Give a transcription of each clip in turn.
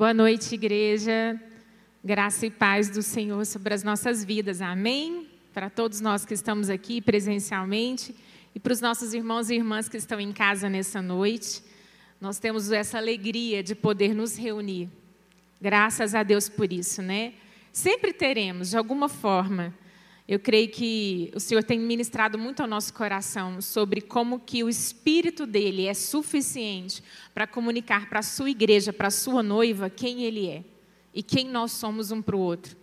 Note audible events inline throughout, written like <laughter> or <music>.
Boa noite, igreja. Graça e paz do Senhor sobre as nossas vidas. Amém? Para todos nós que estamos aqui presencialmente e para os nossos irmãos e irmãs que estão em casa nessa noite. Nós temos essa alegria de poder nos reunir. Graças a Deus por isso, né? Sempre teremos, de alguma forma. Eu creio que o Senhor tem ministrado muito ao nosso coração sobre como que o Espírito dele é suficiente para comunicar para a sua igreja, para a sua noiva, quem ele é e quem nós somos um para o outro.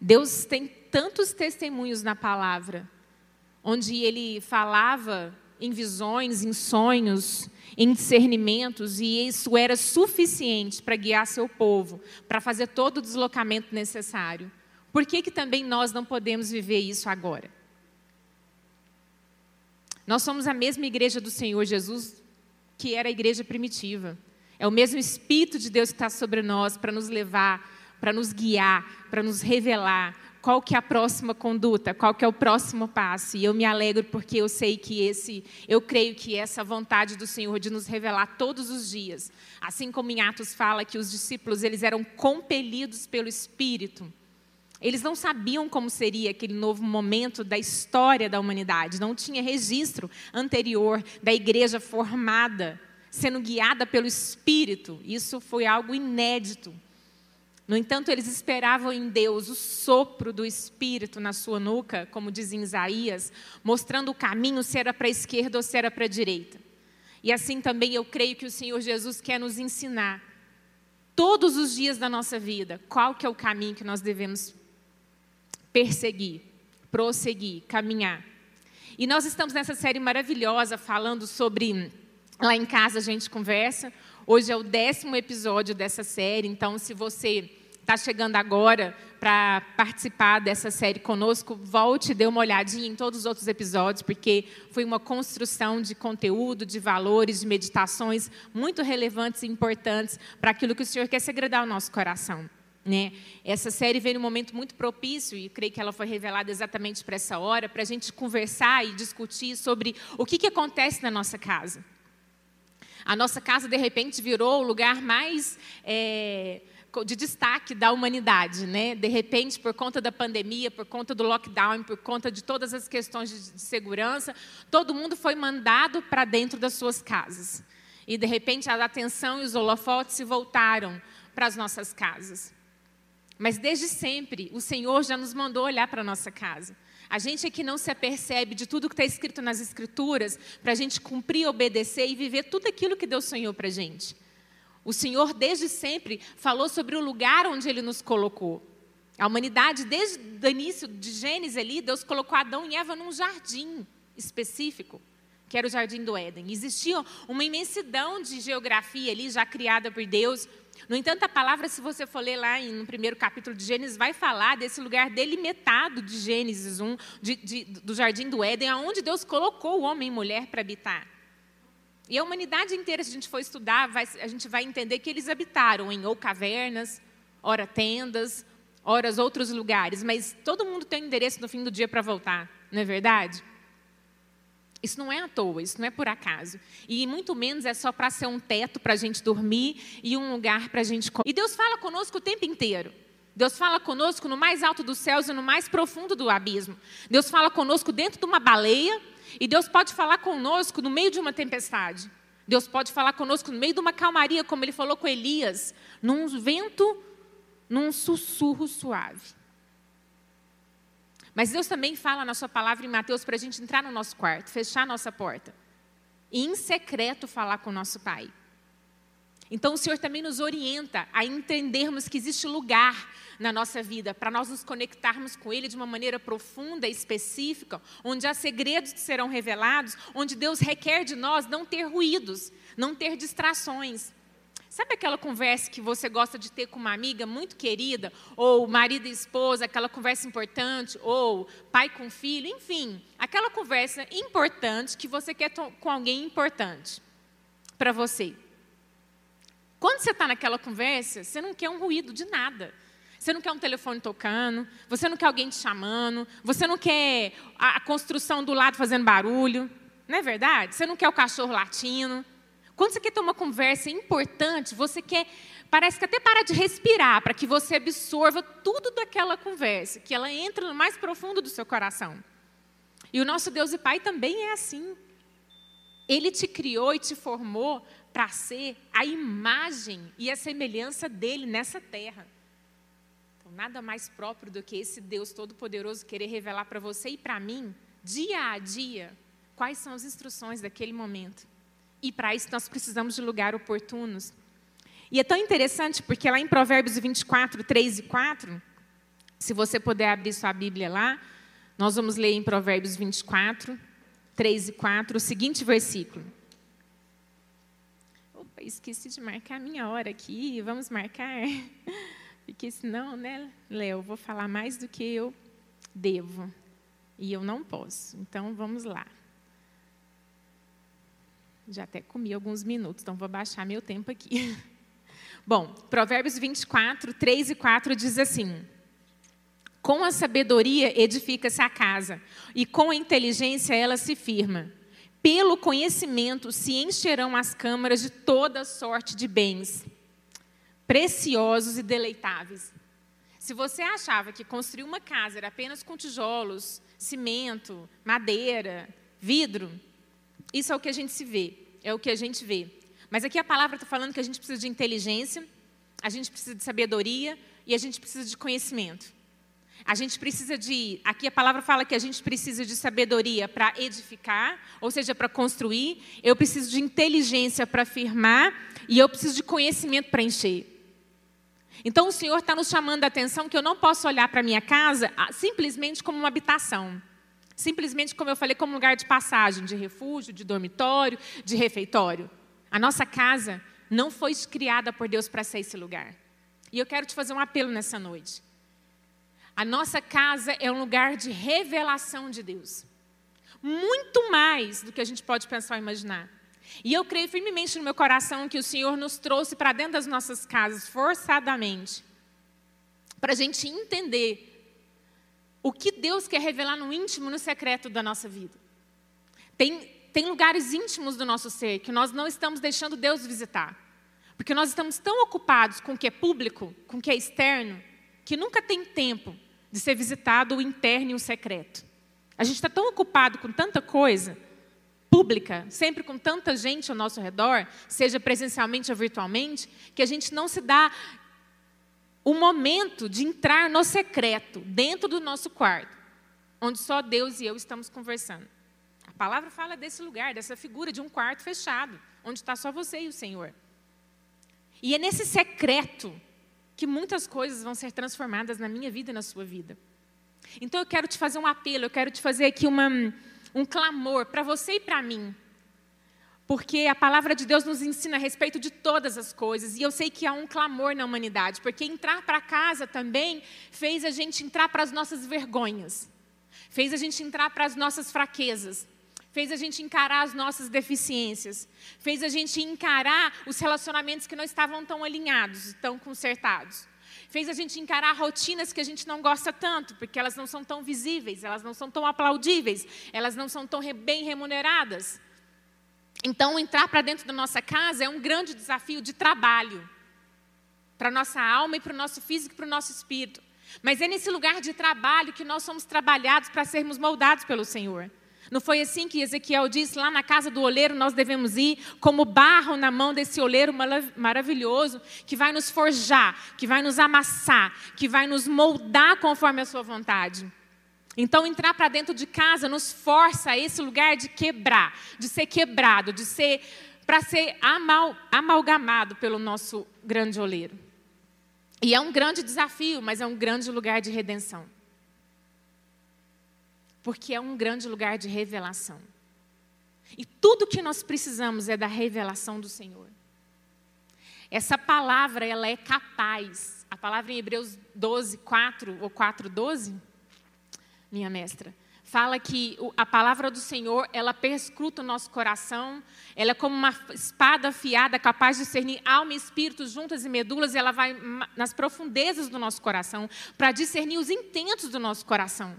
Deus tem tantos testemunhos na palavra, onde ele falava em visões, em sonhos, em discernimentos, e isso era suficiente para guiar seu povo, para fazer todo o deslocamento necessário. Por que, que também nós não podemos viver isso agora? Nós somos a mesma igreja do Senhor Jesus que era a igreja primitiva. É o mesmo Espírito de Deus que está sobre nós para nos levar, para nos guiar, para nos revelar qual que é a próxima conduta, qual que é o próximo passo. E eu me alegro porque eu sei que esse, eu creio que essa vontade do Senhor de nos revelar todos os dias, assim como em Atos fala que os discípulos eles eram compelidos pelo Espírito. Eles não sabiam como seria aquele novo momento da história da humanidade, não tinha registro anterior da igreja formada sendo guiada pelo Espírito. Isso foi algo inédito. No entanto, eles esperavam em Deus o sopro do Espírito na sua nuca, como diz em Isaías, mostrando o caminho, se era para a esquerda ou se era para a direita. E assim também eu creio que o Senhor Jesus quer nos ensinar, todos os dias da nossa vida, qual que é o caminho que nós devemos perseguir, prosseguir, caminhar. E nós estamos nessa série maravilhosa falando sobre Lá em casa a gente conversa. Hoje é o décimo episódio dessa série, então se você está chegando agora para participar dessa série conosco, volte e dê uma olhadinha em todos os outros episódios, porque foi uma construção de conteúdo, de valores, de meditações muito relevantes e importantes para aquilo que o Senhor quer segredar ao nosso coração. Né? Essa série veio num momento muito propício, e creio que ela foi revelada exatamente para essa hora, para a gente conversar e discutir sobre o que, que acontece na nossa casa. A nossa casa, de repente, virou o lugar mais é, de destaque da humanidade. Né? De repente, por conta da pandemia, por conta do lockdown, por conta de todas as questões de, de segurança, todo mundo foi mandado para dentro das suas casas. E, de repente, a atenção e os holofotes se voltaram para as nossas casas. Mas desde sempre, o Senhor já nos mandou olhar para a nossa casa. A gente é que não se apercebe de tudo que está escrito nas Escrituras para a gente cumprir, obedecer e viver tudo aquilo que Deus sonhou para a gente. O Senhor, desde sempre, falou sobre o lugar onde Ele nos colocou. A humanidade, desde o início de Gênesis ali, Deus colocou Adão e Eva num jardim específico, que era o jardim do Éden. Existia uma imensidão de geografia ali já criada por Deus no entanto, a palavra, se você for ler lá no primeiro capítulo de Gênesis, vai falar desse lugar delimitado de Gênesis 1, de, de, do jardim do Éden, aonde Deus colocou o homem e mulher para habitar. E a humanidade inteira, se a gente for estudar, vai, a gente vai entender que eles habitaram em ou cavernas, ora tendas, ora outros lugares, mas todo mundo tem endereço no fim do dia para voltar, não é verdade? Isso não é à toa, isso não é por acaso. E muito menos é só para ser um teto para a gente dormir e um lugar para a gente comer. E Deus fala conosco o tempo inteiro. Deus fala conosco no mais alto dos céus e no mais profundo do abismo. Deus fala conosco dentro de uma baleia e Deus pode falar conosco no meio de uma tempestade. Deus pode falar conosco no meio de uma calmaria, como ele falou com Elias, num vento, num sussurro suave. Mas Deus também fala na sua palavra em Mateus para a gente entrar no nosso quarto, fechar a nossa porta. E em secreto falar com o nosso Pai. Então o Senhor também nos orienta a entendermos que existe lugar na nossa vida para nós nos conectarmos com Ele de uma maneira profunda específica, onde há segredos que serão revelados, onde Deus requer de nós não ter ruídos, não ter distrações. Sabe aquela conversa que você gosta de ter com uma amiga muito querida, ou marido e esposa, aquela conversa importante, ou pai com filho, enfim, aquela conversa importante que você quer com alguém importante para você. Quando você está naquela conversa, você não quer um ruído de nada. Você não quer um telefone tocando, você não quer alguém te chamando, você não quer a construção do lado fazendo barulho, não é verdade? Você não quer o cachorro latindo. Quando você quer ter uma conversa importante, você quer. parece que até para de respirar para que você absorva tudo daquela conversa, que ela entra no mais profundo do seu coração. E o nosso Deus e Pai também é assim. Ele te criou e te formou para ser a imagem e a semelhança dele nessa terra. Então, nada mais próprio do que esse Deus Todo-Poderoso querer revelar para você e para mim, dia a dia, quais são as instruções daquele momento. E para isso nós precisamos de lugar oportunos. E é tão interessante porque lá em Provérbios 24, 3 e 4, se você puder abrir sua Bíblia lá, nós vamos ler em Provérbios 24, 3 e 4, o seguinte versículo. Opa, esqueci de marcar a minha hora aqui, vamos marcar. <laughs> Porque senão, né, Léo, vou falar mais do que eu devo. E eu não posso. Então, vamos lá. Já até comi alguns minutos, então vou baixar meu tempo aqui. <laughs> Bom, Provérbios 24, 3 e 4 diz assim: Com a sabedoria edifica-se a casa, e com a inteligência ela se firma. Pelo conhecimento se encherão as câmaras de toda sorte de bens, preciosos e deleitáveis. Se você achava que construir uma casa era apenas com tijolos, cimento, madeira, vidro, isso é o que a gente se vê, é o que a gente vê. Mas aqui a palavra está falando que a gente precisa de inteligência, a gente precisa de sabedoria e a gente precisa de conhecimento. A gente precisa de. Aqui a palavra fala que a gente precisa de sabedoria para edificar, ou seja, para construir. Eu preciso de inteligência para firmar e eu preciso de conhecimento para encher. Então o Senhor está nos chamando a atenção que eu não posso olhar para a minha casa ah, simplesmente como uma habitação. Simplesmente, como eu falei, como lugar de passagem, de refúgio, de dormitório, de refeitório. A nossa casa não foi criada por Deus para ser esse lugar. E eu quero te fazer um apelo nessa noite. A nossa casa é um lugar de revelação de Deus. Muito mais do que a gente pode pensar ou imaginar. E eu creio firmemente no meu coração que o Senhor nos trouxe para dentro das nossas casas, forçadamente, para a gente entender o que Deus quer revelar no íntimo, no secreto da nossa vida. Tem tem lugares íntimos do nosso ser que nós não estamos deixando Deus visitar. Porque nós estamos tão ocupados com o que é público, com o que é externo, que nunca tem tempo de ser visitado o interno e o secreto. A gente está tão ocupado com tanta coisa pública, sempre com tanta gente ao nosso redor, seja presencialmente ou virtualmente, que a gente não se dá o momento de entrar no secreto, dentro do nosso quarto, onde só Deus e eu estamos conversando. A palavra fala desse lugar, dessa figura de um quarto fechado, onde está só você e o Senhor. E é nesse secreto que muitas coisas vão ser transformadas na minha vida e na sua vida. Então eu quero te fazer um apelo, eu quero te fazer aqui uma, um clamor para você e para mim. Porque a palavra de Deus nos ensina a respeito de todas as coisas, e eu sei que há um clamor na humanidade, porque entrar para casa também fez a gente entrar para as nossas vergonhas, fez a gente entrar para as nossas fraquezas, fez a gente encarar as nossas deficiências, fez a gente encarar os relacionamentos que não estavam tão alinhados, tão consertados. Fez a gente encarar rotinas que a gente não gosta tanto, porque elas não são tão visíveis, elas não são tão aplaudíveis, elas não são tão bem remuneradas. Então, entrar para dentro da nossa casa é um grande desafio de trabalho para a nossa alma e para o nosso físico e para o nosso espírito. Mas é nesse lugar de trabalho que nós somos trabalhados para sermos moldados pelo Senhor. Não foi assim que Ezequiel disse: lá na casa do oleiro nós devemos ir, como barro na mão desse oleiro maravilhoso, que vai nos forjar, que vai nos amassar, que vai nos moldar conforme a sua vontade. Então, entrar para dentro de casa nos força a esse lugar de quebrar, de ser quebrado, de ser para ser amal, amalgamado pelo nosso grande oleiro. E é um grande desafio, mas é um grande lugar de redenção porque é um grande lugar de revelação. E tudo que nós precisamos é da revelação do Senhor. Essa palavra, ela é capaz. A palavra em Hebreus 12, 4 ou 4, 12, minha mestra, fala que a palavra do Senhor, ela perscruta o nosso coração, ela é como uma espada afiada, capaz de discernir alma e espírito juntas e medulas, e ela vai nas profundezas do nosso coração, para discernir os intentos do nosso coração.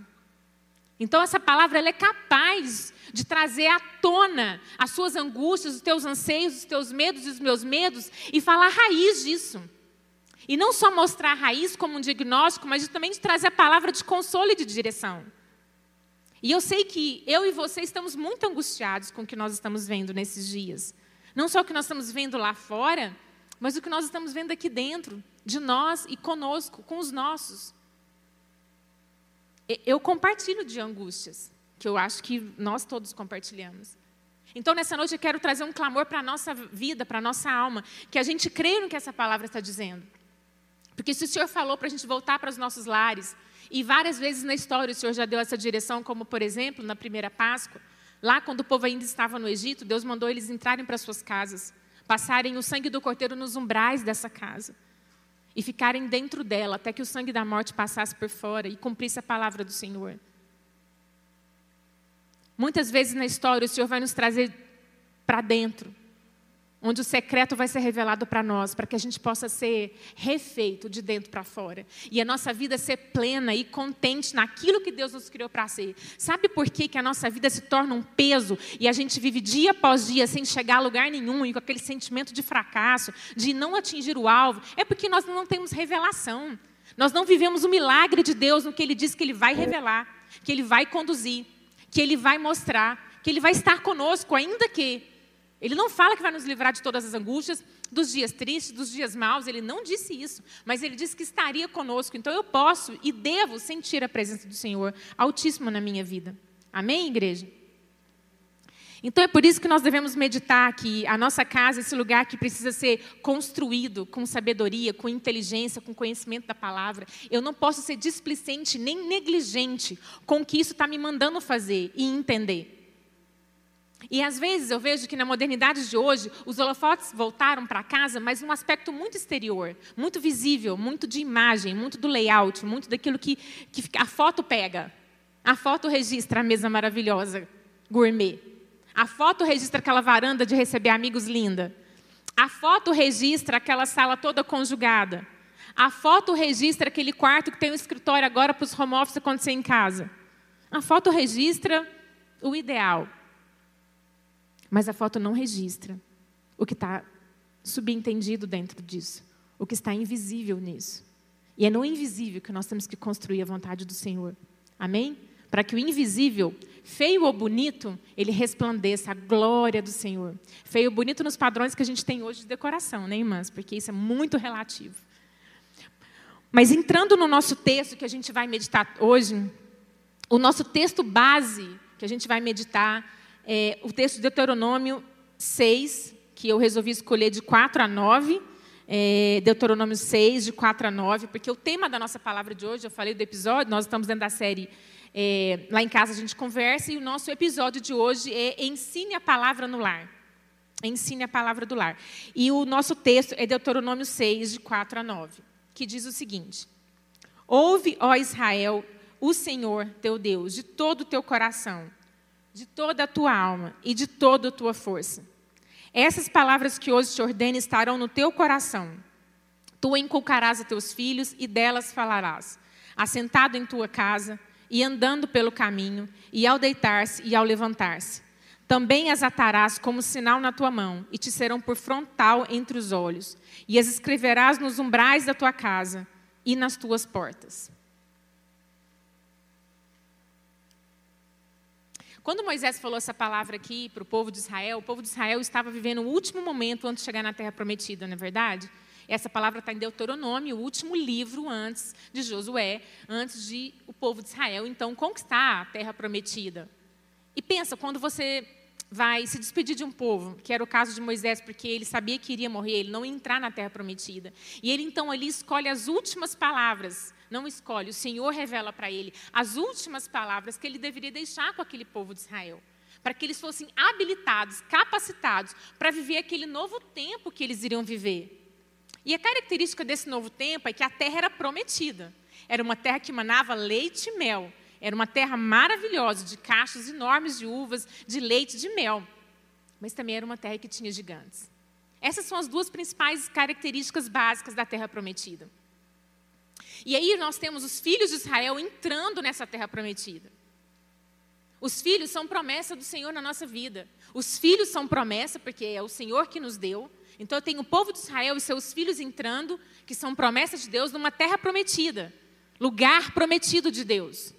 Então, essa palavra ela é capaz de trazer à tona as suas angústias, os teus anseios, os teus medos e os meus medos e falar a raiz disso. E não só mostrar a raiz como um diagnóstico, mas também de trazer a palavra de consolo e de direção. E eu sei que eu e você estamos muito angustiados com o que nós estamos vendo nesses dias. Não só o que nós estamos vendo lá fora, mas o que nós estamos vendo aqui dentro, de nós e conosco, com os nossos. Eu compartilho de angústias, que eu acho que nós todos compartilhamos. Então, nessa noite, eu quero trazer um clamor para a nossa vida, para a nossa alma, que a gente creia no que essa palavra está dizendo. Porque se o Senhor falou para a gente voltar para os nossos lares, e várias vezes na história o Senhor já deu essa direção, como por exemplo na primeira Páscoa, lá quando o povo ainda estava no Egito, Deus mandou eles entrarem para suas casas, passarem o sangue do cordeiro nos umbrais dessa casa e ficarem dentro dela até que o sangue da morte passasse por fora e cumprisse a palavra do Senhor. Muitas vezes na história o Senhor vai nos trazer para dentro, onde o secreto vai ser revelado para nós, para que a gente possa ser refeito de dentro para fora. E a nossa vida ser plena e contente naquilo que Deus nos criou para ser. Sabe por que, que a nossa vida se torna um peso e a gente vive dia após dia sem chegar a lugar nenhum e com aquele sentimento de fracasso, de não atingir o alvo? É porque nós não temos revelação. Nós não vivemos o milagre de Deus no que Ele diz que Ele vai revelar, que Ele vai conduzir, que Ele vai mostrar, que Ele vai estar conosco, ainda que ele não fala que vai nos livrar de todas as angústias, dos dias tristes, dos dias maus, ele não disse isso, mas ele disse que estaria conosco. Então eu posso e devo sentir a presença do Senhor Altíssimo na minha vida. Amém, igreja? Então é por isso que nós devemos meditar que a nossa casa, esse lugar que precisa ser construído com sabedoria, com inteligência, com conhecimento da palavra. Eu não posso ser displicente nem negligente com o que isso está me mandando fazer e entender. E às vezes eu vejo que na modernidade de hoje, os holofotes voltaram para casa, mas num aspecto muito exterior, muito visível, muito de imagem, muito do layout, muito daquilo que, que a foto pega. A foto registra a mesa maravilhosa, gourmet. A foto registra aquela varanda de receber amigos linda. A foto registra aquela sala toda conjugada. A foto registra aquele quarto que tem um escritório agora para os home office acontecer em casa. A foto registra o ideal. Mas a foto não registra o que está subentendido dentro disso, o que está invisível nisso. E é no invisível que nós temos que construir a vontade do Senhor. Amém? Para que o invisível, feio ou bonito, ele resplandeça a glória do Senhor. Feio ou bonito nos padrões que a gente tem hoje de decoração, né, irmãs? Porque isso é muito relativo. Mas entrando no nosso texto que a gente vai meditar hoje, o nosso texto base que a gente vai meditar é, o texto de Deuteronômio 6, que eu resolvi escolher de 4 a 9. É, Deuteronômio 6, de 4 a 9, porque o tema da nossa palavra de hoje, eu falei do episódio, nós estamos dentro da série é, Lá em Casa a gente conversa, e o nosso episódio de hoje é Ensine a Palavra no Lar. Ensine a Palavra do Lar. E o nosso texto é Deuteronômio 6, de 4 a 9, que diz o seguinte: Ouve, ó Israel, o Senhor teu Deus, de todo o teu coração de toda a tua alma e de toda a tua força. Essas palavras que hoje te ordeno estarão no teu coração. Tu inculcarás a teus filhos e delas falarás, assentado em tua casa e andando pelo caminho, e ao deitar-se e ao levantar-se. Também as atarás como sinal na tua mão, e te serão por frontal entre os olhos, e as escreverás nos umbrais da tua casa e nas tuas portas. Quando Moisés falou essa palavra aqui para o povo de Israel, o povo de Israel estava vivendo o último momento antes de chegar na terra prometida, não é verdade? Essa palavra está em Deuteronômio, o último livro antes de Josué, antes de o povo de Israel, então, conquistar a terra prometida. E pensa, quando você vai se despedir de um povo, que era o caso de Moisés, porque ele sabia que iria morrer, ele não ia entrar na terra prometida. E ele então ali escolhe as últimas palavras não escolhe, o Senhor revela para ele as últimas palavras que ele deveria deixar com aquele povo de Israel, para que eles fossem habilitados, capacitados para viver aquele novo tempo que eles iriam viver. E a característica desse novo tempo é que a terra era prometida. Era uma terra que manava leite e mel. Era uma terra maravilhosa, de cachos enormes de uvas, de leite de mel. Mas também era uma terra que tinha gigantes. Essas são as duas principais características básicas da terra prometida. E aí nós temos os filhos de Israel entrando nessa terra prometida. Os filhos são promessa do Senhor na nossa vida. Os filhos são promessa porque é o Senhor que nos deu. Então eu tenho o povo de Israel e seus filhos entrando, que são promessas de Deus, numa terra prometida, lugar prometido de Deus.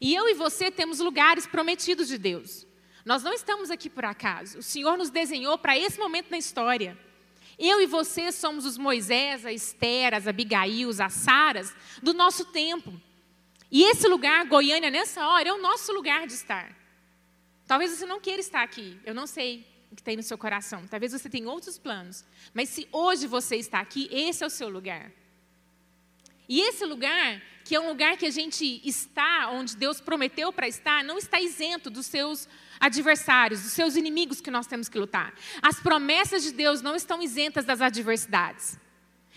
E eu e você temos lugares prometidos de Deus. Nós não estamos aqui por acaso. O Senhor nos desenhou para esse momento na história. Eu e você somos os Moisés, a Esther, as Abigail, as Saras do nosso tempo. E esse lugar, Goiânia, nessa hora, é o nosso lugar de estar. Talvez você não queira estar aqui, eu não sei o que tem no seu coração. Talvez você tenha outros planos. Mas se hoje você está aqui, esse é o seu lugar. E esse lugar, que é um lugar que a gente está, onde Deus prometeu para estar, não está isento dos seus adversários, dos seus inimigos que nós temos que lutar. As promessas de Deus não estão isentas das adversidades.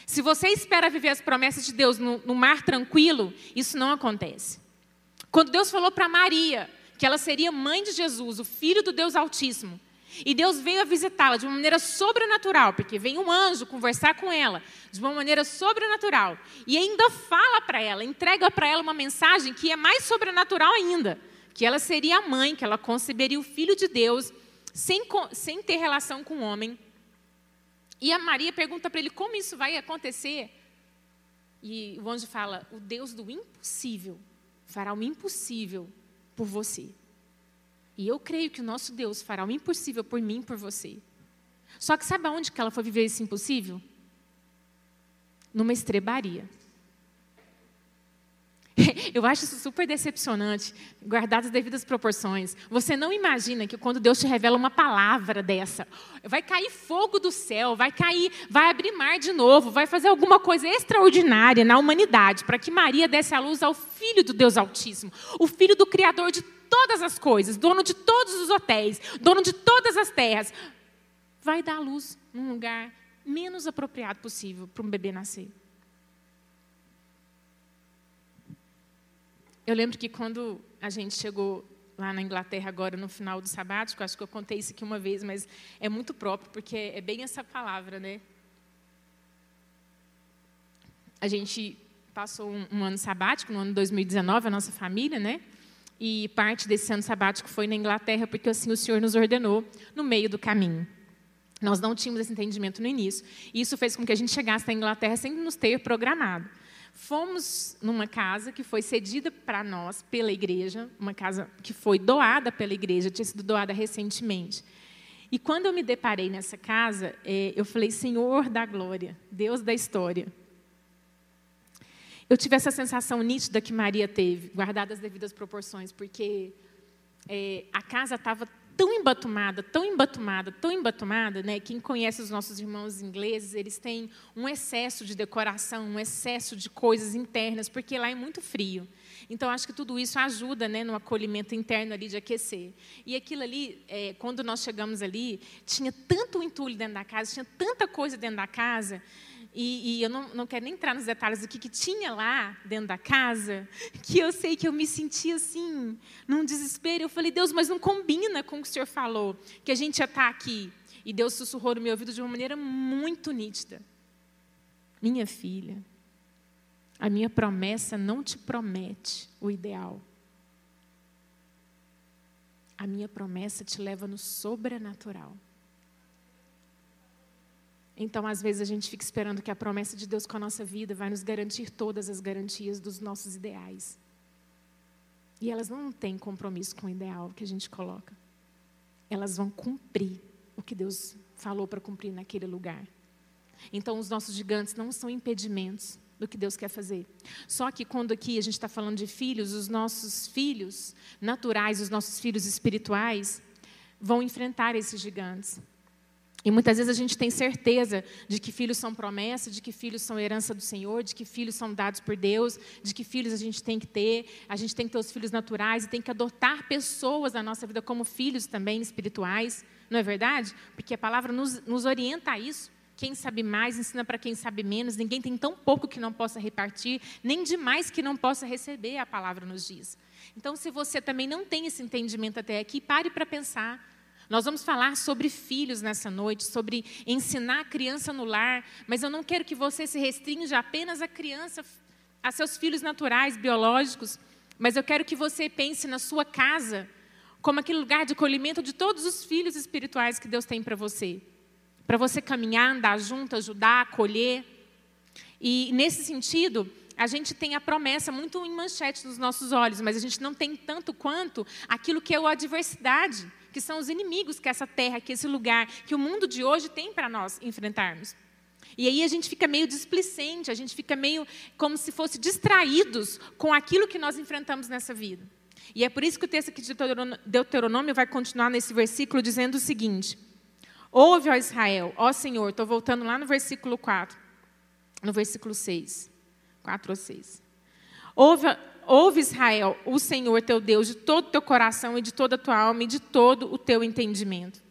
Se você espera viver as promessas de Deus no, no mar tranquilo, isso não acontece. Quando Deus falou para Maria que ela seria mãe de Jesus, o filho do Deus Altíssimo, e Deus veio a visitá-la de uma maneira sobrenatural, porque vem um anjo conversar com ela de uma maneira sobrenatural. E ainda fala para ela, entrega para ela uma mensagem que é mais sobrenatural ainda: que ela seria a mãe, que ela conceberia o filho de Deus, sem, sem ter relação com o homem. E a Maria pergunta para ele como isso vai acontecer. E o anjo fala: o Deus do impossível fará o impossível por você. E eu creio que o nosso Deus fará o impossível por mim e por você. Só que sabe aonde que ela foi viver esse impossível? Numa estrebaria. <laughs> Eu acho isso super decepcionante, guardadas as devidas proporções. Você não imagina que quando Deus te revela uma palavra dessa, vai cair fogo do céu, vai cair, vai abrir mar de novo, vai fazer alguma coisa extraordinária na humanidade para que Maria desse a luz ao Filho do Deus Altíssimo, o Filho do Criador de todas as coisas, dono de todos os hotéis, dono de todas as terras, vai dar luz num lugar menos apropriado possível para um bebê nascer. Eu lembro que quando a gente chegou lá na Inglaterra agora no final do sabático, acho que eu contei isso aqui uma vez, mas é muito próprio porque é bem essa palavra, né? A gente passou um, um ano sabático no ano 2019, a nossa família, né? E parte desse ano sabático foi na Inglaterra, porque assim o Senhor nos ordenou no meio do caminho. Nós não tínhamos esse entendimento no início. E isso fez com que a gente chegasse na Inglaterra sem nos ter programado. Fomos numa casa que foi cedida para nós pela igreja, uma casa que foi doada pela igreja, tinha sido doada recentemente. E quando eu me deparei nessa casa, é, eu falei: Senhor da glória, Deus da história, eu tive essa sensação nítida que Maria teve, guardadas as devidas proporções, porque é, a casa estava tão embatumada, tão embatumada, tão embatumada, né? Quem conhece os nossos irmãos ingleses, eles têm um excesso de decoração, um excesso de coisas internas, porque lá é muito frio. Então, acho que tudo isso ajuda né, no acolhimento interno ali de aquecer. E aquilo ali, é, quando nós chegamos ali, tinha tanto entulho dentro da casa, tinha tanta coisa dentro da casa, e, e eu não, não, quero nem entrar nos detalhes do que, que tinha lá dentro da casa, que eu sei que eu me senti assim, num desespero. Eu falei, Deus, mas não combina com o que o Senhor falou, que a gente já está aqui. E Deus sussurrou no meu ouvido de uma maneira muito nítida. Minha filha, a minha promessa não te promete o ideal. A minha promessa te leva no sobrenatural. Então, às vezes, a gente fica esperando que a promessa de Deus com a nossa vida vai nos garantir todas as garantias dos nossos ideais. E elas não têm compromisso com o ideal que a gente coloca. Elas vão cumprir o que Deus falou para cumprir naquele lugar. Então, os nossos gigantes não são impedimentos do que Deus quer fazer. Só que quando aqui a gente está falando de filhos, os nossos filhos naturais, os nossos filhos espirituais, vão enfrentar esses gigantes. E muitas vezes a gente tem certeza de que filhos são promessa, de que filhos são herança do Senhor, de que filhos são dados por Deus, de que filhos a gente tem que ter, a gente tem que ter os filhos naturais e tem que adotar pessoas na nossa vida como filhos também espirituais, não é verdade? Porque a palavra nos, nos orienta a isso. Quem sabe mais ensina para quem sabe menos, ninguém tem tão pouco que não possa repartir, nem demais que não possa receber, a palavra nos diz. Então, se você também não tem esse entendimento até aqui, pare para pensar nós vamos falar sobre filhos nessa noite, sobre ensinar a criança no lar, mas eu não quero que você se restrinja apenas a criança, a seus filhos naturais, biológicos, mas eu quero que você pense na sua casa como aquele lugar de acolhimento de todos os filhos espirituais que Deus tem para você. para você caminhar, andar junto, ajudar, acolher. E nesse sentido, a gente tem a promessa muito em manchete nos nossos olhos, mas a gente não tem tanto quanto aquilo que é a adversidade, que são os inimigos que essa terra, que esse lugar, que o mundo de hoje tem para nós enfrentarmos. E aí a gente fica meio displicente, a gente fica meio como se fosse distraídos com aquilo que nós enfrentamos nessa vida. E é por isso que o texto aqui de Deuteronômio vai continuar nesse versículo dizendo o seguinte: Ouve, ó Israel, ó Senhor, estou voltando lá no versículo 4, no versículo 6, 4 ou 6. Ouve, ouve Israel, o Senhor teu Deus, de todo o teu coração e de toda a tua alma e de todo o teu entendimento.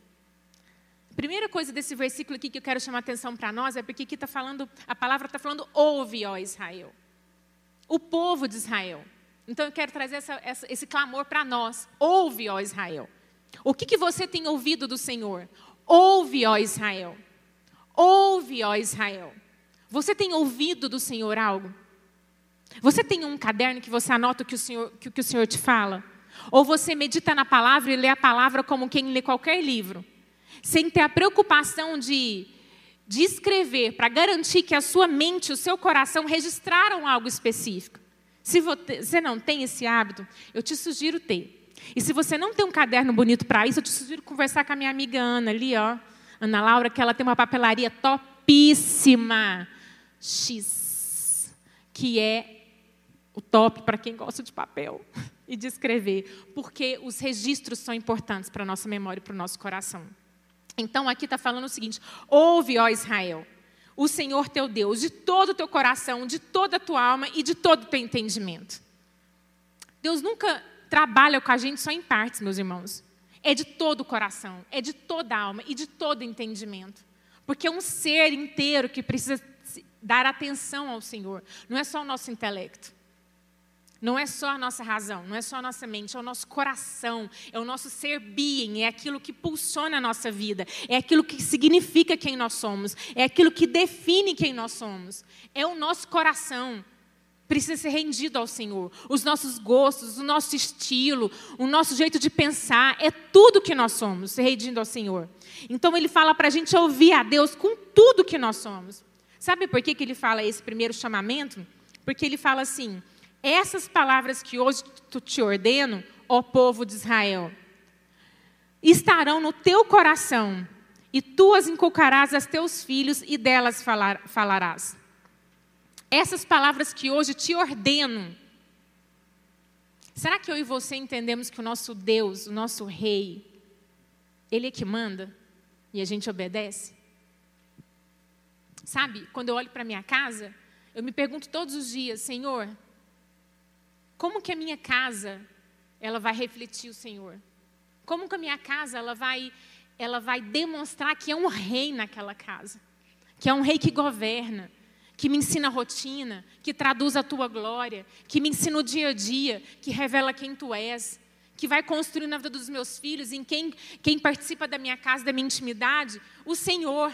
A primeira coisa desse versículo aqui que eu quero chamar a atenção para nós é porque aqui está falando, a palavra está falando, ouve, ó Israel. O povo de Israel. Então eu quero trazer essa, essa, esse clamor para nós. Ouve, ó Israel. O que, que você tem ouvido do Senhor? Ouve, ó Israel. Ouve, ó Israel. Você tem ouvido do Senhor algo? Você tem um caderno que você anota o que o Senhor, que, que o Senhor te fala? Ou você medita na palavra e lê a palavra como quem lê qualquer livro? Sem ter a preocupação de, de escrever para garantir que a sua mente, o seu coração registraram algo específico. Se você não tem esse hábito, eu te sugiro ter. E se você não tem um caderno bonito para isso, eu te sugiro conversar com a minha amiga Ana ali, ó. Ana Laura, que ela tem uma papelaria topíssima. X, que é o top para quem gosta de papel e de escrever, porque os registros são importantes para a nossa memória e para o nosso coração. Então aqui está falando o seguinte: ouve, ó Israel, o Senhor teu Deus, de todo o teu coração, de toda a tua alma e de todo o teu entendimento. Deus nunca trabalha com a gente só em partes, meus irmãos. É de todo o coração, é de toda a alma e de todo o entendimento. Porque é um ser inteiro que precisa dar atenção ao Senhor. Não é só o nosso intelecto. Não é só a nossa razão, não é só a nossa mente, é o nosso coração, é o nosso ser being, é aquilo que pulsiona a nossa vida, é aquilo que significa quem nós somos, é aquilo que define quem nós somos. É o nosso coração precisa ser rendido ao Senhor. Os nossos gostos, o nosso estilo, o nosso jeito de pensar, é tudo que nós somos, ser rendido ao Senhor. Então ele fala para a gente ouvir a Deus com tudo que nós somos. Sabe por que, que ele fala esse primeiro chamamento? Porque ele fala assim: essas palavras que hoje te ordeno, ó povo de Israel, estarão no teu coração, e tu as inculcarás a teus filhos, e delas falar, falarás essas palavras que hoje te ordeno, será que eu e você entendemos que o nosso Deus, o nosso Rei, Ele é que manda e a gente obedece? Sabe, quando eu olho para minha casa, eu me pergunto todos os dias, Senhor, como que a minha casa ela vai refletir o Senhor? Como que a minha casa ela vai ela vai demonstrar que é um rei naquela casa, que é um rei que governa, que me ensina a rotina, que traduz a tua glória, que me ensina o dia a dia, que revela quem tu és, que vai construir na vida dos meus filhos, em quem, quem participa da minha casa, da minha intimidade, o Senhor,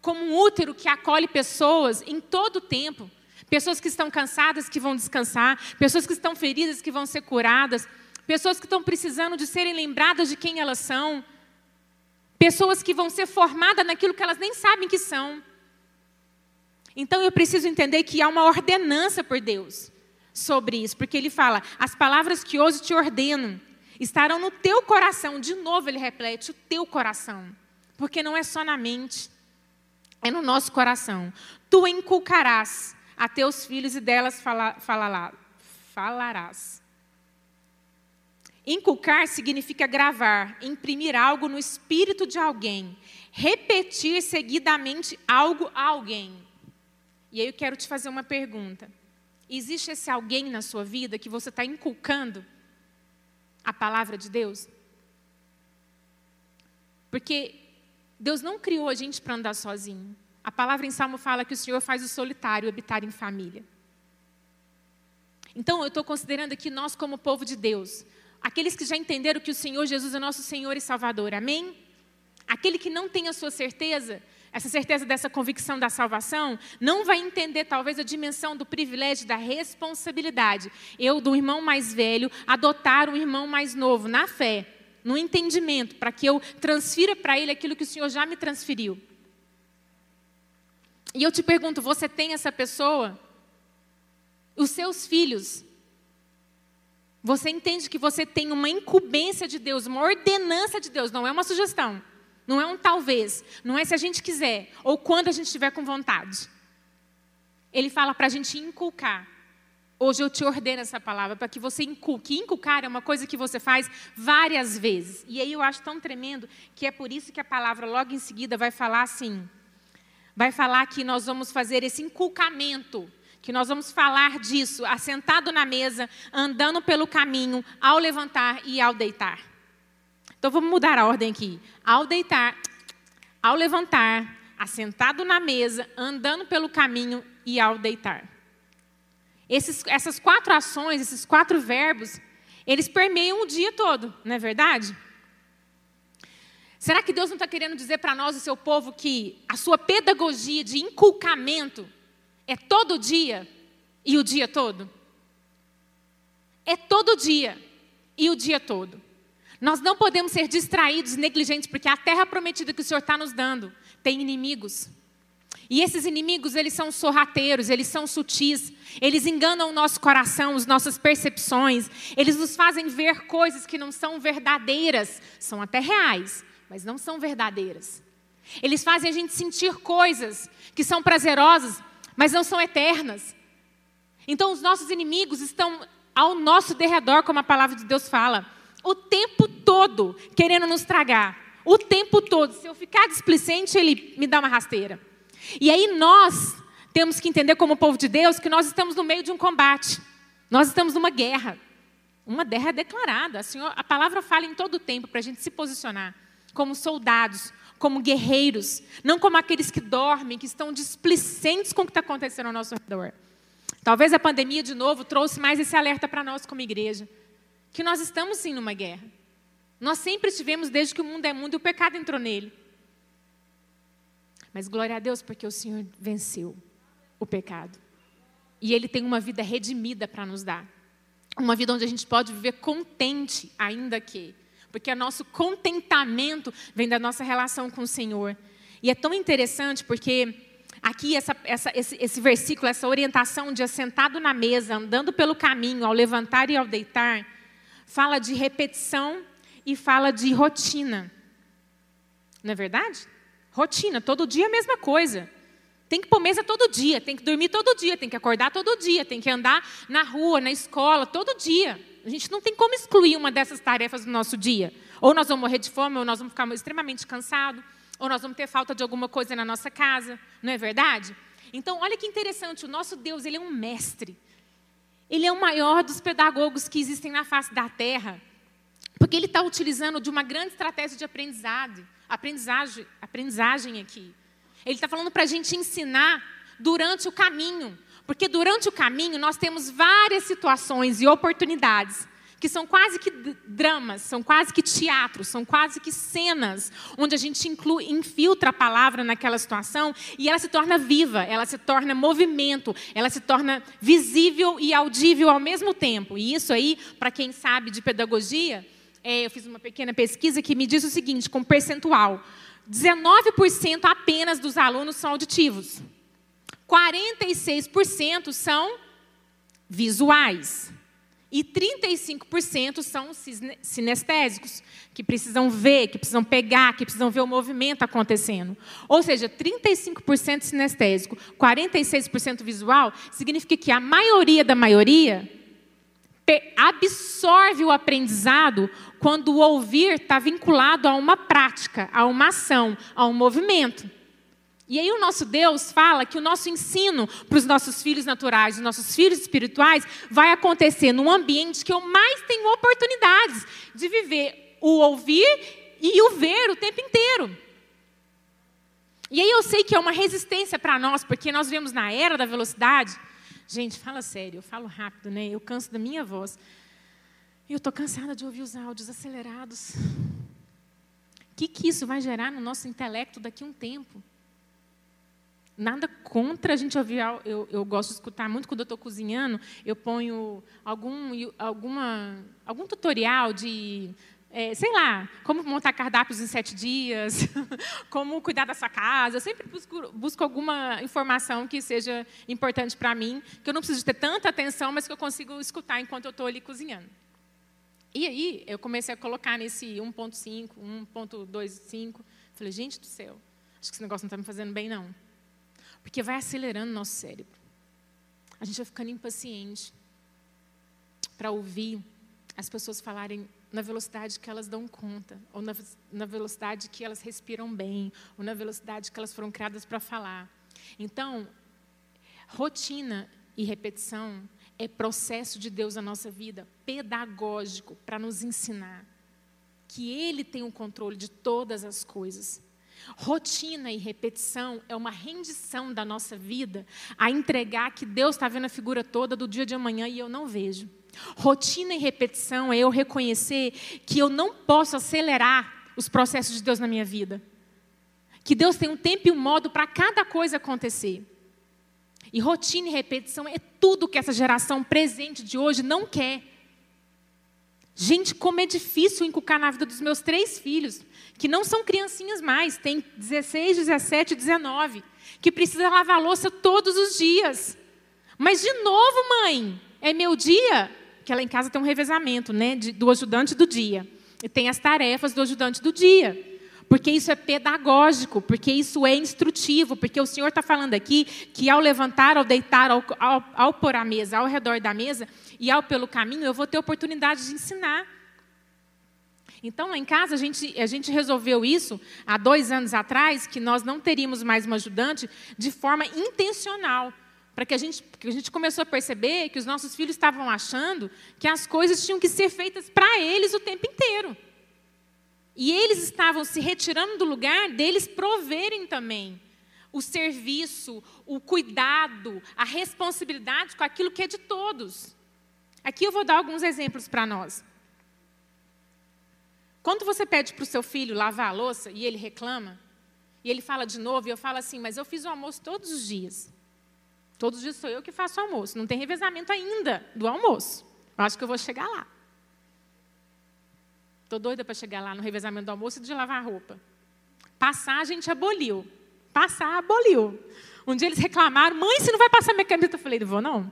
como um útero que acolhe pessoas em todo o tempo. Pessoas que estão cansadas, que vão descansar, pessoas que estão feridas, que vão ser curadas, pessoas que estão precisando de serem lembradas de quem elas são, pessoas que vão ser formadas naquilo que elas nem sabem que são. Então eu preciso entender que há uma ordenança por Deus sobre isso, porque ele fala: as palavras que hoje te ordeno estarão no teu coração. De novo ele repete: o teu coração, porque não é só na mente, é no nosso coração. Tu inculcarás a teus filhos e delas fala, falará, falarás. Inculcar significa gravar, imprimir algo no espírito de alguém, repetir seguidamente algo a alguém. E aí eu quero te fazer uma pergunta. Existe esse alguém na sua vida que você está inculcando a palavra de Deus? Porque Deus não criou a gente para andar sozinho. A palavra em Salmo fala que o Senhor faz o solitário habitar em família. Então, eu estou considerando aqui nós, como povo de Deus, aqueles que já entenderam que o Senhor Jesus é nosso Senhor e Salvador, amém? Aquele que não tem a sua certeza, essa certeza dessa convicção da salvação, não vai entender talvez a dimensão do privilégio, da responsabilidade. Eu, do irmão mais velho, adotar um irmão mais novo na fé, no entendimento, para que eu transfira para ele aquilo que o Senhor já me transferiu. E eu te pergunto: você tem essa pessoa? Os seus filhos? Você entende que você tem uma incumbência de Deus, uma ordenança de Deus, não é uma sugestão, não é um talvez, não é se a gente quiser ou quando a gente estiver com vontade. Ele fala para a gente inculcar. Hoje eu te ordeno essa palavra para que você inculque. Inculcar é uma coisa que você faz várias vezes. E aí eu acho tão tremendo que é por isso que a palavra logo em seguida vai falar assim: vai falar que nós vamos fazer esse inculcamento que nós vamos falar disso assentado na mesa, andando pelo caminho, ao levantar e ao deitar. Então vamos mudar a ordem aqui. Ao deitar, ao levantar, assentado na mesa, andando pelo caminho e ao deitar. Esses, essas quatro ações, esses quatro verbos, eles permeiam o dia todo, não é verdade? Será que Deus não está querendo dizer para nós, o seu povo, que a sua pedagogia de inculcamento é todo dia e o dia todo? É todo dia e o dia todo. Nós não podemos ser distraídos, negligentes, porque a terra prometida que o Senhor está nos dando tem inimigos. E esses inimigos, eles são sorrateiros, eles são sutis, eles enganam o nosso coração, as nossas percepções, eles nos fazem ver coisas que não são verdadeiras, são até reais, mas não são verdadeiras. Eles fazem a gente sentir coisas que são prazerosas, mas não são eternas. Então, os nossos inimigos estão ao nosso derredor, como a palavra de Deus fala, o tempo todo querendo nos tragar. O tempo todo. Se eu ficar displicente, ele me dá uma rasteira. E aí nós temos que entender, como povo de Deus, que nós estamos no meio de um combate. Nós estamos numa guerra. Uma guerra declarada. A, a palavra fala em todo o tempo para a gente se posicionar como soldados, como guerreiros, não como aqueles que dormem, que estão displicentes com o que está acontecendo ao nosso redor. Talvez a pandemia, de novo, trouxe mais esse alerta para nós como igreja, que nós estamos sim numa guerra. Nós sempre estivemos desde que o mundo é mundo e o pecado entrou nele. Mas glória a Deus, porque o Senhor venceu o pecado. E Ele tem uma vida redimida para nos dar. Uma vida onde a gente pode viver contente, ainda que porque o nosso contentamento vem da nossa relação com o Senhor. E é tão interessante porque aqui essa, essa, esse, esse versículo, essa orientação de assentado na mesa, andando pelo caminho, ao levantar e ao deitar, fala de repetição e fala de rotina. Não é verdade? Rotina, todo dia a mesma coisa. Tem que pôr mesa todo dia, tem que dormir todo dia, tem que acordar todo dia, tem que andar na rua, na escola, todo dia. A gente não tem como excluir uma dessas tarefas do nosso dia. Ou nós vamos morrer de fome, ou nós vamos ficar extremamente cansados, ou nós vamos ter falta de alguma coisa na nossa casa, não é verdade? Então, olha que interessante, o nosso Deus, ele é um mestre. Ele é o maior dos pedagogos que existem na face da terra. Porque ele está utilizando de uma grande estratégia de aprendizado, aprendizagem, aprendizagem aqui. Ele está falando para a gente ensinar durante o caminho. Porque durante o caminho nós temos várias situações e oportunidades que são quase que dramas, são quase que teatros, são quase que cenas, onde a gente inclui, infiltra a palavra naquela situação e ela se torna viva, ela se torna movimento, ela se torna visível e audível ao mesmo tempo. E isso aí, para quem sabe de pedagogia, é, eu fiz uma pequena pesquisa que me diz o seguinte, com percentual: 19% apenas dos alunos são auditivos. 46% são visuais. E 35% são sinestésicos, que precisam ver, que precisam pegar, que precisam ver o movimento acontecendo. Ou seja, 35% sinestésico, 46% visual, significa que a maioria da maioria absorve o aprendizado quando o ouvir está vinculado a uma prática, a uma ação, a um movimento. E aí o nosso Deus fala que o nosso ensino para os nossos filhos naturais, os nossos filhos espirituais, vai acontecer num ambiente que eu mais tenho oportunidades de viver o ouvir e o ver o tempo inteiro. E aí eu sei que é uma resistência para nós, porque nós vemos na era da velocidade. Gente, fala sério, eu falo rápido, né? Eu canso da minha voz. Eu estou cansada de ouvir os áudios acelerados. O que, que isso vai gerar no nosso intelecto daqui a um tempo? Nada contra a gente ouvir. Eu, eu gosto de escutar muito quando eu estou cozinhando. Eu ponho algum, alguma, algum tutorial de é, sei lá, como montar cardápios em sete dias, <laughs> como cuidar da sua casa. Eu sempre busco, busco alguma informação que seja importante para mim, que eu não preciso ter tanta atenção, mas que eu consigo escutar enquanto eu estou ali cozinhando. E aí, eu comecei a colocar nesse 1.5, 1.25. Falei, gente do céu, acho que esse negócio não está me fazendo bem, não. Porque vai acelerando o nosso cérebro. A gente vai ficando impaciente para ouvir as pessoas falarem na velocidade que elas dão conta, ou na, na velocidade que elas respiram bem, ou na velocidade que elas foram criadas para falar. Então, rotina e repetição é processo de Deus na nossa vida, pedagógico, para nos ensinar que Ele tem o controle de todas as coisas. Rotina e repetição é uma rendição da nossa vida a entregar que Deus está vendo a figura toda do dia de amanhã e eu não vejo. Rotina e repetição é eu reconhecer que eu não posso acelerar os processos de Deus na minha vida. Que Deus tem um tempo e um modo para cada coisa acontecer. E rotina e repetição é tudo que essa geração presente de hoje não quer. Gente, como é difícil inculcar na vida dos meus três filhos, que não são criancinhas mais, têm 16, 17, 19, que precisa lavar louça todos os dias. Mas, de novo, mãe, é meu dia? que lá em casa tem um revezamento, né, de, do ajudante do dia. E tem as tarefas do ajudante do dia. Porque isso é pedagógico, porque isso é instrutivo, porque o Senhor está falando aqui que ao levantar, ao deitar, ao, ao, ao pôr a mesa, ao redor da mesa e ao pelo caminho, eu vou ter oportunidade de ensinar. Então, lá em casa, a gente, a gente resolveu isso há dois anos atrás, que nós não teríamos mais uma ajudante de forma intencional para que a gente, que a gente começou a perceber que os nossos filhos estavam achando que as coisas tinham que ser feitas para eles o tempo inteiro. E eles estavam se retirando do lugar deles proverem também o serviço, o cuidado, a responsabilidade com aquilo que é de todos. Aqui eu vou dar alguns exemplos para nós. Quando você pede para o seu filho lavar a louça e ele reclama, e ele fala de novo, e eu falo assim, mas eu fiz o almoço todos os dias. Todos os dias sou eu que faço o almoço. Não tem revezamento ainda do almoço. Eu acho que eu vou chegar lá. Estou doida para chegar lá no revezamento do almoço e de lavar a roupa. Passar, a gente aboliu. Passar, aboliu. Um dia eles reclamaram, mãe, você não vai passar minha caneta? Eu falei, não vou não.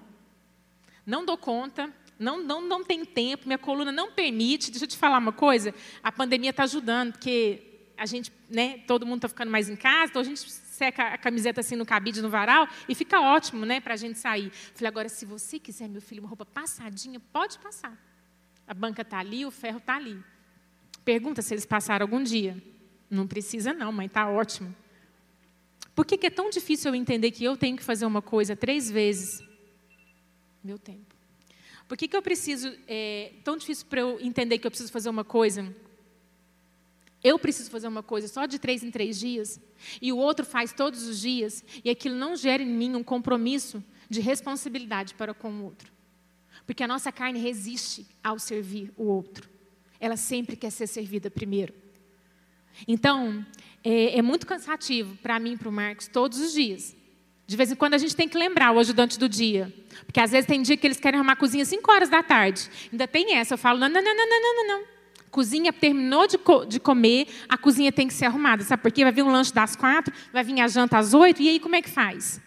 Não dou conta, não, não, não tem tempo, minha coluna não permite. Deixa eu te falar uma coisa, a pandemia está ajudando, porque a gente, né, todo mundo está ficando mais em casa, então a gente seca a camiseta assim no cabide, no varal, e fica ótimo, né, para a gente sair. Falei, agora, se você quiser, meu filho, uma roupa passadinha, pode passar. A banca está ali, o ferro está ali. Pergunta se eles passaram algum dia. Não precisa não, mãe, está ótimo. Por que, que é tão difícil eu entender que eu tenho que fazer uma coisa três vezes? Meu tempo. Por que, que eu preciso, é tão difícil para eu entender que eu preciso fazer uma coisa eu preciso fazer uma coisa só de três em três dias, e o outro faz todos os dias, e aquilo não gera em mim um compromisso de responsabilidade para com o outro. Porque a nossa carne resiste ao servir o outro. Ela sempre quer ser servida primeiro. Então, é, é muito cansativo para mim e para o Marcos todos os dias. De vez em quando a gente tem que lembrar o ajudante do dia. Porque às vezes tem dia que eles querem arrumar a cozinha às 5 horas da tarde. Ainda tem essa. Eu falo, não, não, não, não, não, não, não. Cozinha terminou de, co de, comer, a cozinha tem que ser arrumada. Sabe por quê? Vai vir um lanche das quatro, vai vir a janta às oito, e aí como é que faz?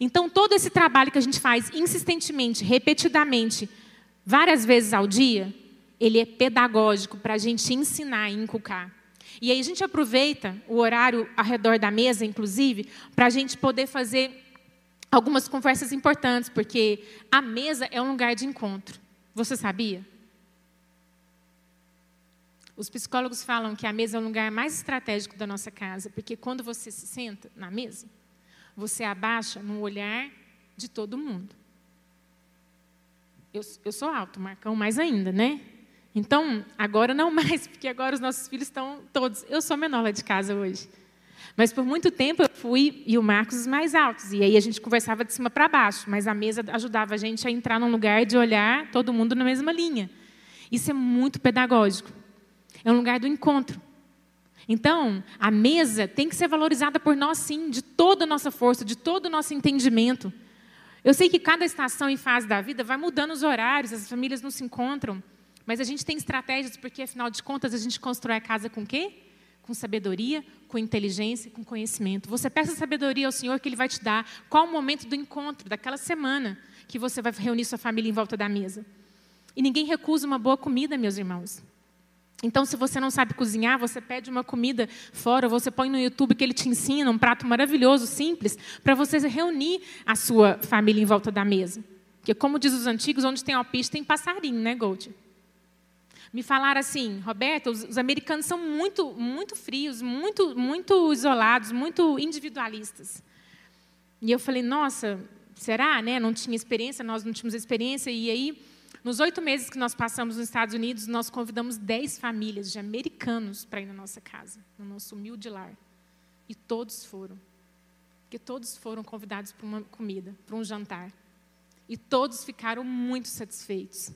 Então, todo esse trabalho que a gente faz insistentemente, repetidamente, várias vezes ao dia, ele é pedagógico para a gente ensinar e inculcar. E aí a gente aproveita o horário ao redor da mesa, inclusive, para a gente poder fazer algumas conversas importantes, porque a mesa é um lugar de encontro. Você sabia? Os psicólogos falam que a mesa é o lugar mais estratégico da nossa casa, porque quando você se senta na mesa, você abaixa no olhar de todo mundo. Eu, eu sou alto, Marcão mais ainda, né? Então, agora não <laughs> mais, porque agora os nossos filhos estão todos. Eu sou menor lá de casa hoje. Mas por muito tempo eu fui, e o Marcos, os mais altos. E aí a gente conversava de cima para baixo, mas a mesa ajudava a gente a entrar num lugar de olhar todo mundo na mesma linha. Isso é muito pedagógico. É um lugar do encontro. Então, a mesa tem que ser valorizada por nós, sim, de toda a nossa força, de todo o nosso entendimento. Eu sei que cada estação e fase da vida vai mudando os horários, as famílias não se encontram Mas a gente tem estratégias porque, afinal de contas, a gente constrói a casa com quê? Com sabedoria, com inteligência, com conhecimento. Você peça sabedoria ao Senhor que Ele vai te dar. Qual o momento do encontro, daquela semana, que você vai reunir sua família em volta da mesa? E ninguém recusa uma boa comida, meus irmãos. Então, se você não sabe cozinhar, você pede uma comida fora, você põe no YouTube que ele te ensina um prato maravilhoso, simples, para você reunir a sua família em volta da mesa. Porque, como diz os antigos, onde tem alpiste tem passarinho, né, Gold? Me falaram assim, Roberto, os, os, americanos são muito, muito frios, muito, muito isolados, muito individualistas. E eu falei, nossa, será, né? Não tinha experiência, nós não tínhamos experiência. E aí nos oito meses que nós passamos nos Estados Unidos, nós convidamos dez famílias de americanos para ir na nossa casa, no nosso humilde lar. E todos foram. Porque todos foram convidados para uma comida, para um jantar. E todos ficaram muito satisfeitos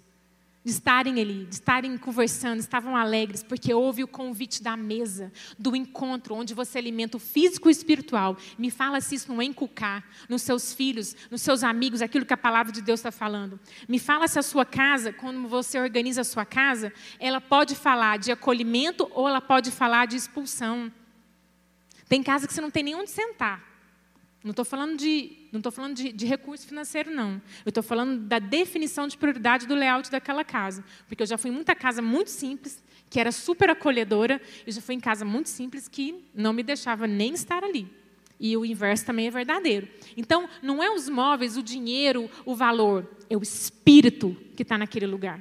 de estarem ali, de estarem conversando, estavam alegres, porque houve o convite da mesa, do encontro, onde você alimenta o físico e o espiritual. Me fala se isso não é inculcar nos seus filhos, nos seus amigos, aquilo que a palavra de Deus está falando. Me fala se a sua casa, quando você organiza a sua casa, ela pode falar de acolhimento ou ela pode falar de expulsão. Tem casa que você não tem nem onde sentar. Não estou falando, de, não falando de, de recurso financeiro, não. Eu estou falando da definição de prioridade do layout daquela casa. Porque eu já fui em muita casa muito simples, que era super acolhedora, e já fui em casa muito simples que não me deixava nem estar ali. E o inverso também é verdadeiro. Então, não é os móveis, o dinheiro, o valor, é o espírito que está naquele lugar.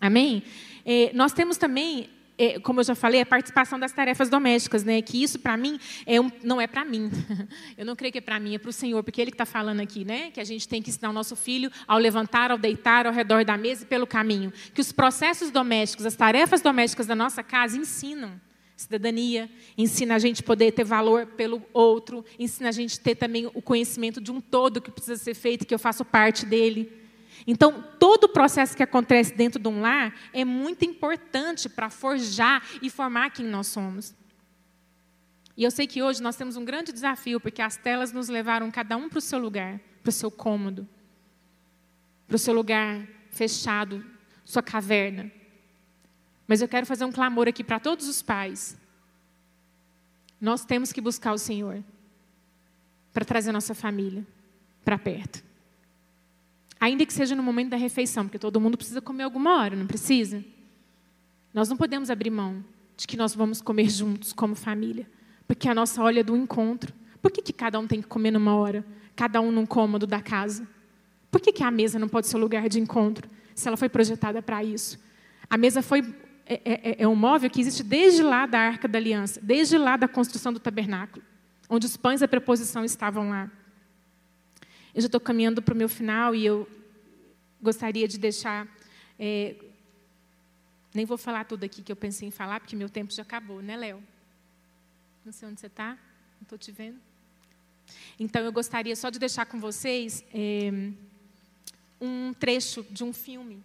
Amém? É, nós temos também é, como eu já falei, a participação das tarefas domésticas, né? Que isso para mim é um, não é para mim. <laughs> Eu não creio que é para mim, é para o Senhor, porque Ele que está falando aqui, né? Que a gente tem que ensinar o nosso filho ao levantar, ao deitar, ao redor da mesa e pelo caminho. Que os processos domésticos, as tarefas domésticas da nossa casa ensinam cidadania, ensina a gente poder ter valor pelo outro, ensina a gente ter também o conhecimento de um todo que precisa ser feito, que eu faço parte dele. Então, todo o processo que acontece dentro de um lar é muito importante para forjar e formar quem nós somos. E eu sei que hoje nós temos um grande desafio, porque as telas nos levaram cada um para o seu lugar, para o seu cômodo, para o seu lugar fechado, sua caverna. Mas eu quero fazer um clamor aqui para todos os pais. Nós temos que buscar o Senhor para trazer nossa família para perto. Ainda que seja no momento da refeição, porque todo mundo precisa comer alguma hora, não precisa? Nós não podemos abrir mão de que nós vamos comer juntos como família, porque a nossa olha é do encontro. Por que, que cada um tem que comer numa hora, cada um num cômodo da casa? Por que, que a mesa não pode ser o lugar de encontro, se ela foi projetada para isso? A mesa foi é, é, é, é um móvel que existe desde lá da Arca da Aliança, desde lá da construção do tabernáculo, onde os pães da preposição estavam lá. Eu já estou caminhando para o meu final e eu gostaria de deixar. É, nem vou falar tudo aqui que eu pensei em falar, porque meu tempo já acabou, né, Léo? Não sei onde você está, não estou te vendo. Então, eu gostaria só de deixar com vocês é, um trecho de um filme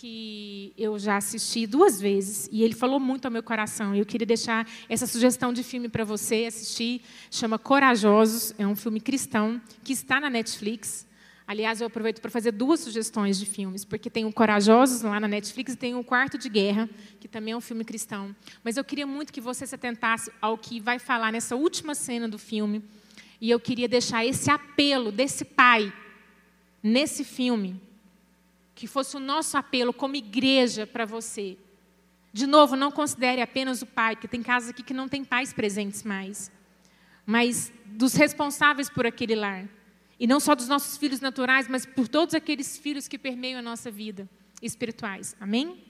que eu já assisti duas vezes e ele falou muito ao meu coração. Eu queria deixar essa sugestão de filme para você assistir. Chama Corajosos, é um filme cristão que está na Netflix. Aliás, eu aproveito para fazer duas sugestões de filmes, porque tem o Corajosos lá na Netflix e tem o Quarto de Guerra, que também é um filme cristão. Mas eu queria muito que você se atentasse ao que vai falar nessa última cena do filme. E eu queria deixar esse apelo desse pai nesse filme que fosse o nosso apelo como igreja para você. De novo, não considere apenas o pai, que tem casas aqui que não tem pais presentes mais, mas dos responsáveis por aquele lar. E não só dos nossos filhos naturais, mas por todos aqueles filhos que permeiam a nossa vida espirituais. Amém?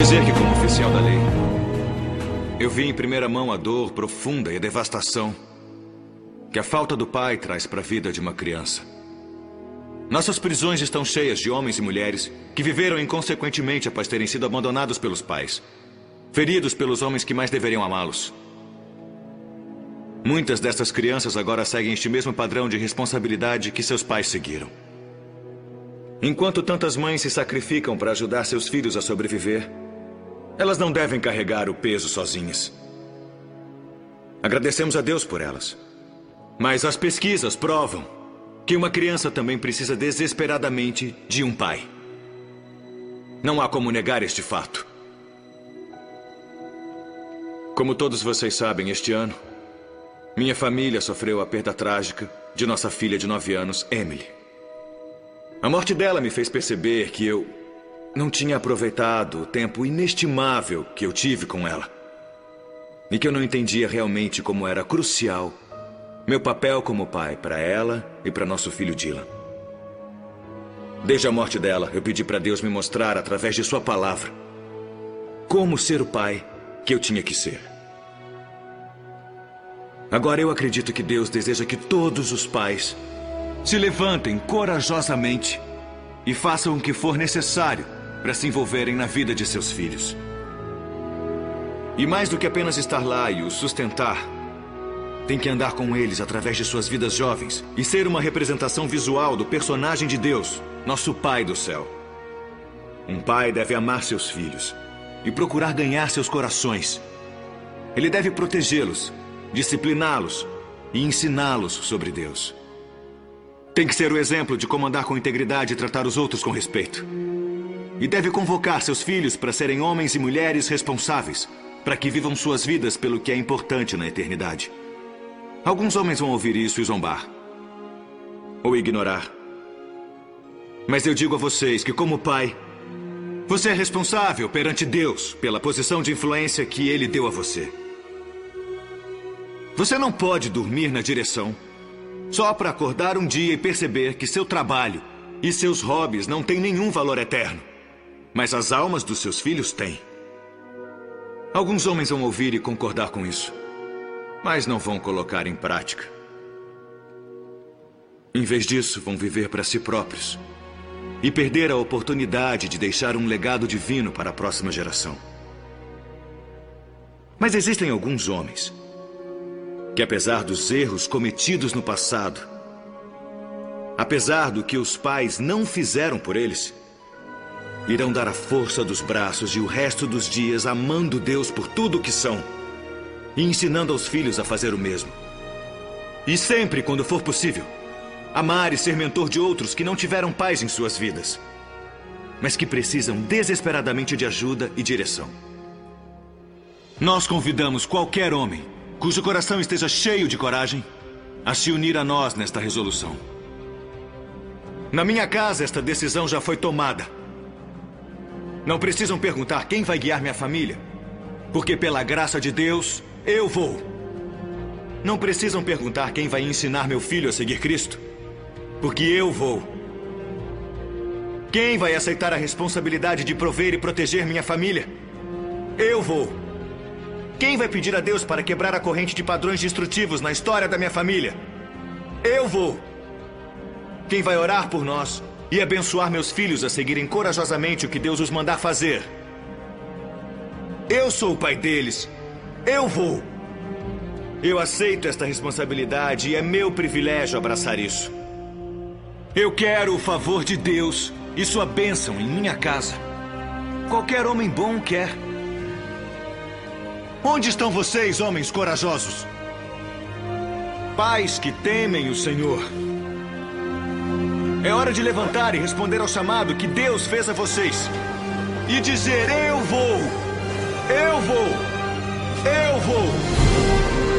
Dizer que, como oficial da lei, eu vi em primeira mão a dor profunda e a devastação que a falta do pai traz para a vida de uma criança. Nossas prisões estão cheias de homens e mulheres que viveram inconsequentemente após terem sido abandonados pelos pais, feridos pelos homens que mais deveriam amá-los. Muitas dessas crianças agora seguem este mesmo padrão de responsabilidade que seus pais seguiram. Enquanto tantas mães se sacrificam para ajudar seus filhos a sobreviver, elas não devem carregar o peso sozinhas. Agradecemos a Deus por elas. Mas as pesquisas provam que uma criança também precisa desesperadamente de um pai. Não há como negar este fato. Como todos vocês sabem, este ano, minha família sofreu a perda trágica de nossa filha de nove anos, Emily. A morte dela me fez perceber que eu não tinha aproveitado o tempo inestimável que eu tive com ela. E que eu não entendia realmente como era crucial meu papel como pai para ela e para nosso filho Dylan. Desde a morte dela, eu pedi para Deus me mostrar, através de Sua palavra, como ser o pai que eu tinha que ser. Agora eu acredito que Deus deseja que todos os pais se levantem corajosamente e façam o que for necessário para se envolverem na vida de seus filhos. E mais do que apenas estar lá e os sustentar, tem que andar com eles através de suas vidas jovens e ser uma representação visual do personagem de Deus nosso Pai do céu. Um pai deve amar seus filhos e procurar ganhar seus corações. Ele deve protegê-los, discipliná-los e ensiná-los sobre Deus. Tem que ser o exemplo de como andar com integridade e tratar os outros com respeito. E deve convocar seus filhos para serem homens e mulheres responsáveis, para que vivam suas vidas pelo que é importante na eternidade. Alguns homens vão ouvir isso e zombar. Ou ignorar. Mas eu digo a vocês que, como pai, você é responsável perante Deus pela posição de influência que Ele deu a você. Você não pode dormir na direção só para acordar um dia e perceber que seu trabalho e seus hobbies não têm nenhum valor eterno. Mas as almas dos seus filhos têm. Alguns homens vão ouvir e concordar com isso, mas não vão colocar em prática. Em vez disso, vão viver para si próprios e perder a oportunidade de deixar um legado divino para a próxima geração. Mas existem alguns homens que, apesar dos erros cometidos no passado, apesar do que os pais não fizeram por eles, irão dar a força dos braços e o resto dos dias amando Deus por tudo o que são e ensinando aos filhos a fazer o mesmo. E sempre, quando for possível, Amar e ser mentor de outros que não tiveram paz em suas vidas, mas que precisam desesperadamente de ajuda e direção. Nós convidamos qualquer homem cujo coração esteja cheio de coragem a se unir a nós nesta resolução. Na minha casa, esta decisão já foi tomada. Não precisam perguntar quem vai guiar minha família, porque pela graça de Deus, eu vou. Não precisam perguntar quem vai ensinar meu filho a seguir Cristo, porque eu vou. Quem vai aceitar a responsabilidade de prover e proteger minha família? Eu vou. Quem vai pedir a Deus para quebrar a corrente de padrões destrutivos na história da minha família? Eu vou. Quem vai orar por nós e abençoar meus filhos a seguirem corajosamente o que Deus os mandar fazer? Eu sou o pai deles. Eu vou. Eu aceito esta responsabilidade e é meu privilégio abraçar isso. Eu quero o favor de Deus e sua bênção em minha casa. Qualquer homem bom quer. Onde estão vocês, homens corajosos? Pais que temem o Senhor. É hora de levantar e responder ao chamado que Deus fez a vocês. E dizer: Eu vou. Eu vou!